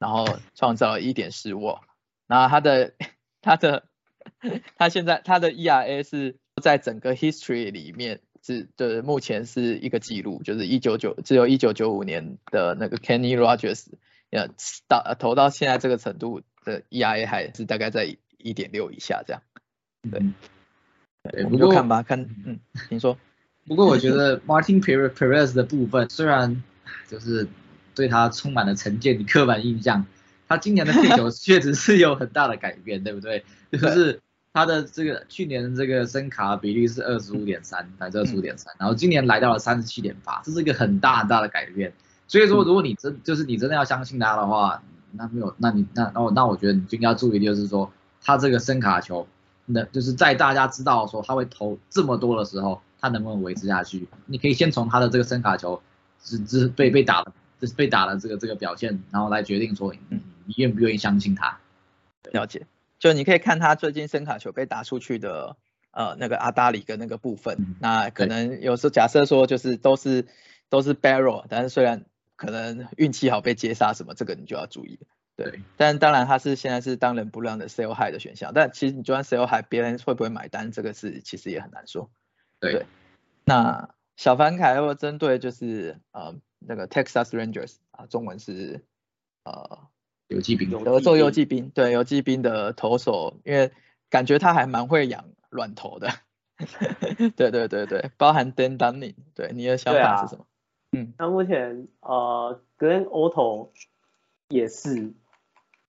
然后创造了一点四沃，然后他的他的他现在他的 ERA 是在整个 history 里面是就是目前是一个记录，就是一九九只有一九九五年的那个 Kenny Rogers 呃到投到现在这个程度的 ERA 还是大概在一点六以下这样。对，我们就看吧，看，嗯，您说，不过我觉得 Martin Perez 的部分，虽然就是对他充满了成见与刻板印象，他今年的配球确实是有很大的改变，对不对？就是他的这个去年的这个声卡比例是二十五点三，百分之二十五点三，然后今年来到了三十七点八，这是一个很大很大的改变。所以说，如果你真就是你真的要相信他的话，那没有，那你那那我那我觉得你就应该注意，就是说他这个声卡球。那就是在大家知道说他会投这么多的时候，他能不能维持下去？你可以先从他的这个声卡球只只被被打的，就是被打的这个这个表现，然后来决定说你你愿不愿意相信他。了解，就你可以看他最近声卡球被打出去的呃那个阿达里跟那个部分，嗯那可能有时候假设说就是都是都是 barrel，但是虽然可能运气好被接杀什么，这个你就要注意。对，但当然他是现在是当仁不让的 sell high 的选项，但其实你就算 sell high，别人会不会买单，这个是其实也很难说。对，对。那小凡凯要针对就是呃那个 Texas Rangers 啊，中文是呃游击兵，有德州游击兵，对游击兵的投手，因为感觉他还蛮会养软投的。对对对对，包含 Dan Dunning，对你的想法是什么？嗯。那目前呃 Glenn Otto 也是，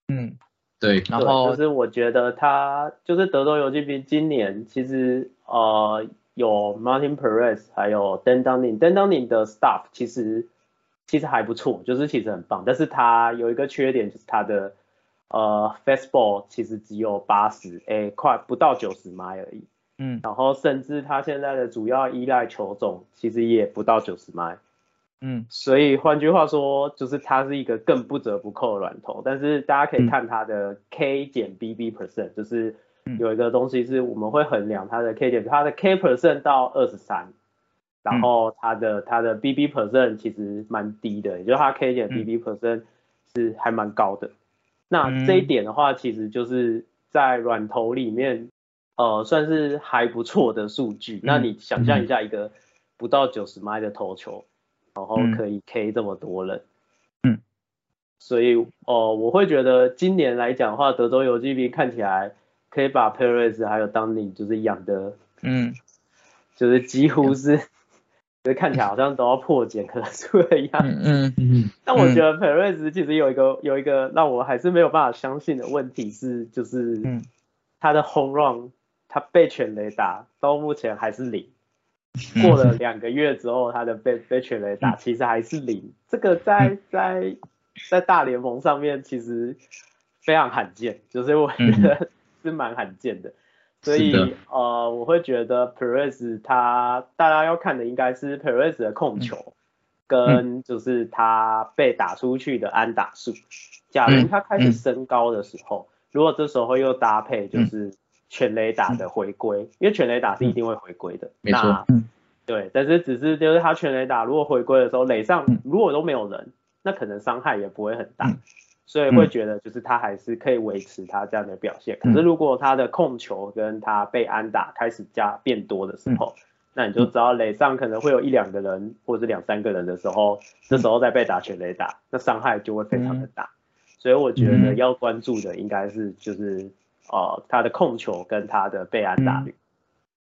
嗯，对，对然后就是我觉得他就是德州游击兵今年其实呃有 Martin Perez 还有 Dan Dunning，Dan Dunning 的 staff 其实其实还不错，就是其实很棒，但是他有一个缺点就是他的呃 fastball 其实只有八十，哎快不到九十迈而已，嗯。然后甚至他现在的主要依赖球种其实也不到九十迈。嗯。所以换句话说，就是它是一个更不折不扣的软头，但是大家可以看它的 K 减 BB percent，就是嗯有一个东西是我们会衡量它的 K 点，它的 K percent 到二十三，然后它的它的 BB percent 其实蛮低的，也就是它 K 点 BB percent 是还蛮高的。那这一点的话，其实就是在软头里面，呃，算是还不错的数据。那你想象一下一个不到九十迈的投球。然后可以 K 这么多人，嗯，所以哦、呃，我会觉得今年来讲的话，德州游击兵看起来可以把 Perez 还有 Dunning 就是养的，嗯，就是几乎是，就是看起来好像都要破茧而出的样。子。嗯嗯。但我觉得 Perez 其实有一个有一个让我还是没有办法相信的问题是，就是嗯。他的 home run 他被全雷打到目前还是零。过了两个月之后，他的被被全垒打其实还是零，这个在在在大联盟上面其实非常罕见，就是我觉得是蛮罕见的。所以呃，我会觉得 Perez 他大家要看的应该是 Perez 的控球，跟就是他被打出去的安打数。假如他开始升高的时候，如果这时候又搭配就是全垒打的回归，因为全垒打是一定会回归的。没错。对，但是只是就是他全垒打如果回归的时候垒上如果都没有人，那可能伤害也不会很大。所以会觉得就是他还是可以维持他这样的表现，可是如果他的控球跟他被安打开始加变多的时候，那你就知道垒上可能会有一两个人或者两三个人的时候，这时候再被打全垒打，那伤害就会非常的大。所以我觉得要关注的应该是就是呃他的控球跟他的被安打率。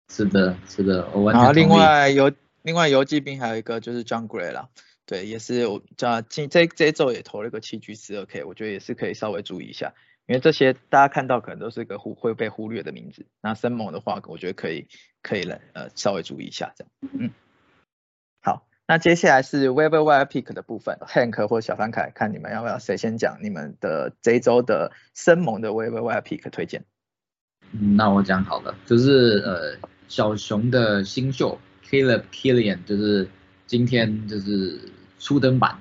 是的，是的，我完全然后另外游另外游击兵还有一个就是 John Gray 了。对，也是我这今这这一周也投了一个七 G 十二 K，我觉得也是可以稍微注意一下，因为这些大家看到可能都是一个忽会被忽略的名字。那森猛的话，我觉得可以可以来呃稍微注意一下这样。嗯，好，那接下来是 Waiver Wire Pick 的部分，Hank 或小凡凯，看你们要不要谁先讲你们的这一周的森猛的 Waiver Wire Pick 推荐。嗯，那我讲好了，就是呃小熊的新秀 Caleb Killian，就是今天就是。初登版，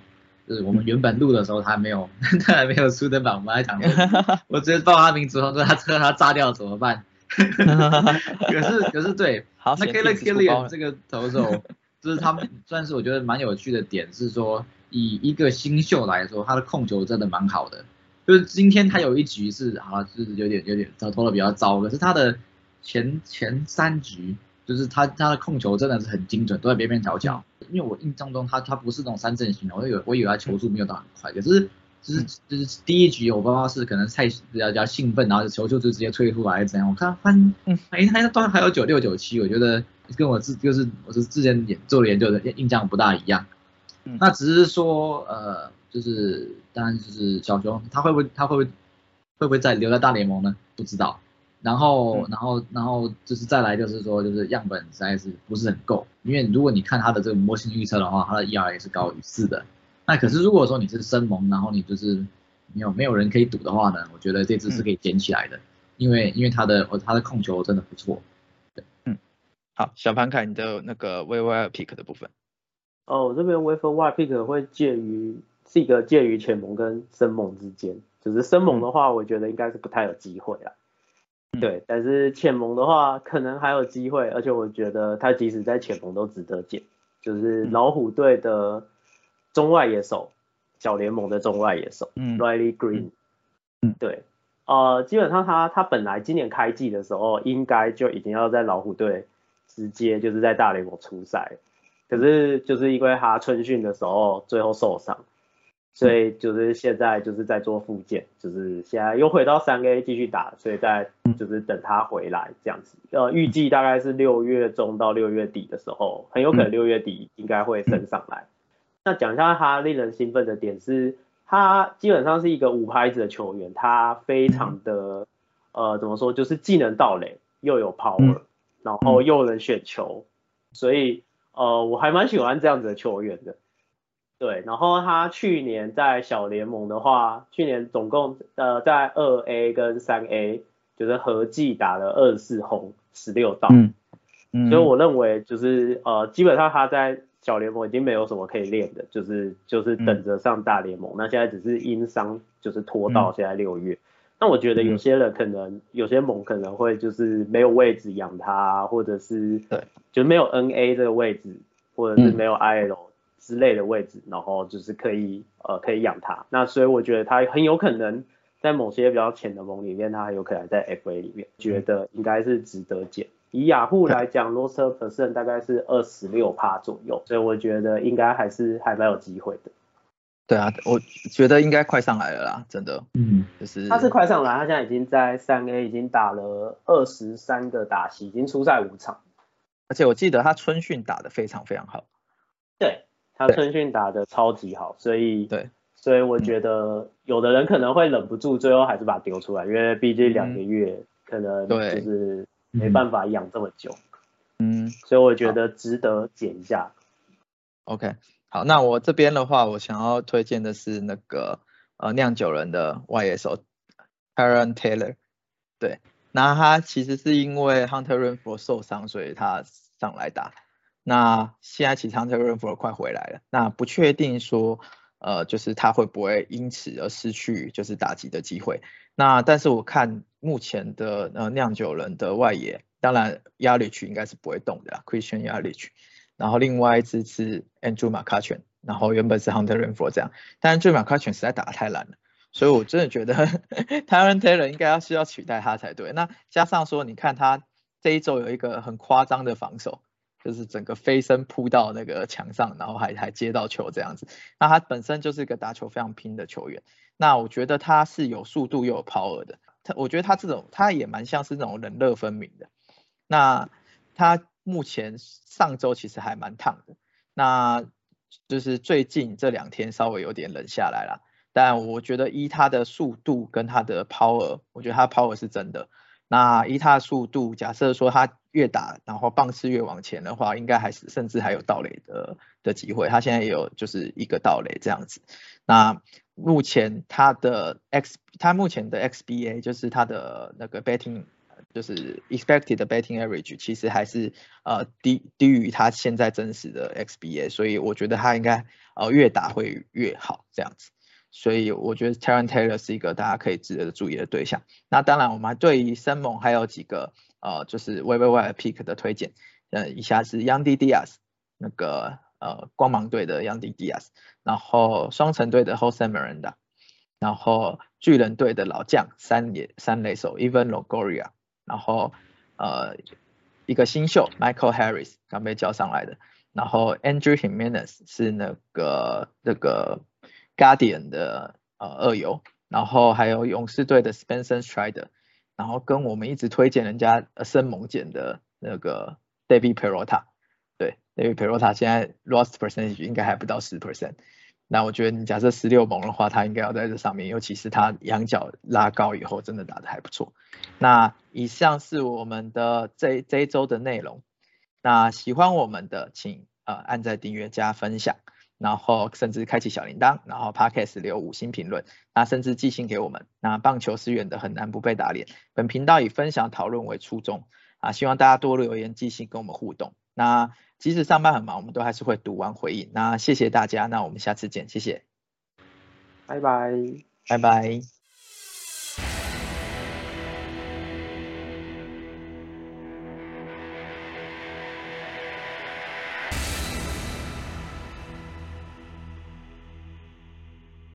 就是我们原本录的时候 他还没有，他还没有初登版，我们还讲，我直接报他名字，说他车他炸掉怎么办？可是可是对，好，那 Killer Killian 这个投手，就是他们算是我觉得蛮有趣的点是说，以一个新秀来说，他的控球真的蛮好的，就是今天他有一局是好就是有点有点他投的比较糟，可是他的前前三局。就是他他的控球真的是很精准，都在边边角角。因为我印象中他他不是那种三振型的，我以为我以为他球速没有到很快，可是就是就是第一局我不知道是可能太比较比较兴奋，然后球就就直接推出来怎样？我看翻嗯，哎他都还有九六九七，我觉得跟我自就是我是之前也做了研究的印象不大一样。那只是说呃就是当然就是小熊他会不会他会不会会不会再留在大联盟呢？不知道。然后，然后，然后就是再来，就是说，就是样本实在是不是很够，因为如果你看它的这个模型预测的话，它的 ERA 是高于四的。那可是如果说你是生蒙，然后你就是没有没有人可以赌的话呢，我觉得这支是可以捡起来的，因为因为它的它的控球真的不错。嗯，好，小潘凯，你的那个 w i r pick 的部分。哦，我这边 w i r y pick 会介于是一个介于前蒙跟生蒙之间，就是生蒙的话，我觉得应该是不太有机会啦。对，但是浅盟的话可能还有机会，而且我觉得他即使在浅盟都值得捡，就是老虎队的中外野手，小联盟的中外野手，Riley Green，嗯，对，呃，基本上他他本来今年开季的时候应该就已经要在老虎队直接就是在大联盟出赛，可是就是因为他春训的时候最后受伤。所以就是现在就是在做复健，就是现在又回到三 A 继续打，所以在就是等他回来这样子。呃，预计大概是六月中到六月底的时候，很有可能六月底应该会升上来。那讲一下他令人兴奋的点是，他基本上是一个五拍子的球员，他非常的呃怎么说，就是既能到垒，又有 power，然后又能选球，所以呃我还蛮喜欢这样子的球员的。对，然后他去年在小联盟的话，去年总共呃在二 A 跟三 A 就是合计打了二十四轰十六道，嗯嗯，所以我认为就是呃基本上他在小联盟已经没有什么可以练的，就是就是等着上大联盟，那现在只是因伤就是拖到现在六月，那我觉得有些人可能有些盟可能会就是没有位置养他，或者是对，就没有 NA 这个位置，或者是没有 IL。之类的位置，然后就是可以呃可以养它，那所以我觉得它很有可能在某些比较浅的盟里面，它很有可能在 FA 里面，觉得应该是值得捡。以雅虎来讲，Loser percent 大概是二十六帕左右，所以我觉得应该还是还蛮有机会的。对啊，我觉得应该快上来了啦，真的。嗯，就是他是快上来，他现在已经在三 A 已经打了二十三个打席，已经出赛五场，而且我记得他春训打的非常非常好。对。他春训打的超级好，所以对，所以我觉得有的人可能会忍不住，最后还是把它丢出来，因为毕竟两个月可能就是没办法养这么久。嗯。所以我觉得值得减一下。，OK，好，那我这边的话，我想要推荐的是那个呃酿酒人的 YSO Aaron Taylor，对，那他其实是因为 Hunter Renfro 受伤，所以他上来打。那现在其实 Hunter Renfro 快回来了，那不确定说呃就是他会不会因此而失去就是打击的机会。那但是我看目前的呃酿酒人的外野，当然 Yelich 应该是不会动的啦，Christian Yelich。然后另外一支是 Andrew McCutchen，然后原本是 Hunter Renfro 这样，但是 Andrew McCutcheon 实在打得太烂了，所以我真的觉得 Tyron Taylor 应该要是要取代他才对。那加上说，你看他这一周有一个很夸张的防守，就是整个飞身扑到那个墙上，然后还还接到球这样子。那他本身就是一个打球非常拼的球员，那我觉得他是有速度又有 power 的。他我觉得他这种他也蛮像是那种冷热分明的。那他目前上周其实还蛮烫的，那就是最近这两天稍微有点冷下来了。但我觉得依他的速度跟他的 power，我觉得他 power 是真的。那依他的速度，假设说他越打，然后棒次越往前的话，应该还是甚至还有盗垒的的机会。他现在也有就是一个盗垒这样子。那目前他的 X，他目前的 XBA 就是他的那个 betting 就是 expected betting average 其实还是呃低低于他现在真实的 XBA，所以我觉得他应该呃越打会越好这样子。所以我觉得 Terran Taylor 是一个大家可以值得注意的对象。那当然，我们对于生猛还有几个呃就是 w e b w i pick 的推荐，呃，以下是 Yandy Diaz 那个呃光芒队的 Yandy Diaz，然后双城队的 Jose Miranda，然后巨人队的老将三野三垒手 Evan Logoria，然后呃一个新秀 Michael Harris 刚被叫上来的，然后 Andrew Jimenez 是那个那个 Guardian 的呃二游，然后还有勇士队的 Spencer Strider，然后跟我们一直推荐人家呃生猛简的那个 David Perota，对 David Perota 现在 lost percentage 应该还不到十 percent。那我觉得你假设十六猛的话，他应该要在这上面，尤其是他仰角拉高以后，真的打得还不错。那以上是我们的这这一周的内容。那喜欢我们的，请呃按在订阅加分享，然后甚至开启小铃铛，然后 Podcast 留五星评论，那甚至寄信给我们。那棒球是远的，很难不被打脸。本频道以分享讨论为初衷啊，希望大家多留言寄信跟我们互动。那即使上班很忙，我们都还是会读完回应。那谢谢大家，那我们下次见，谢谢，拜拜。拜拜。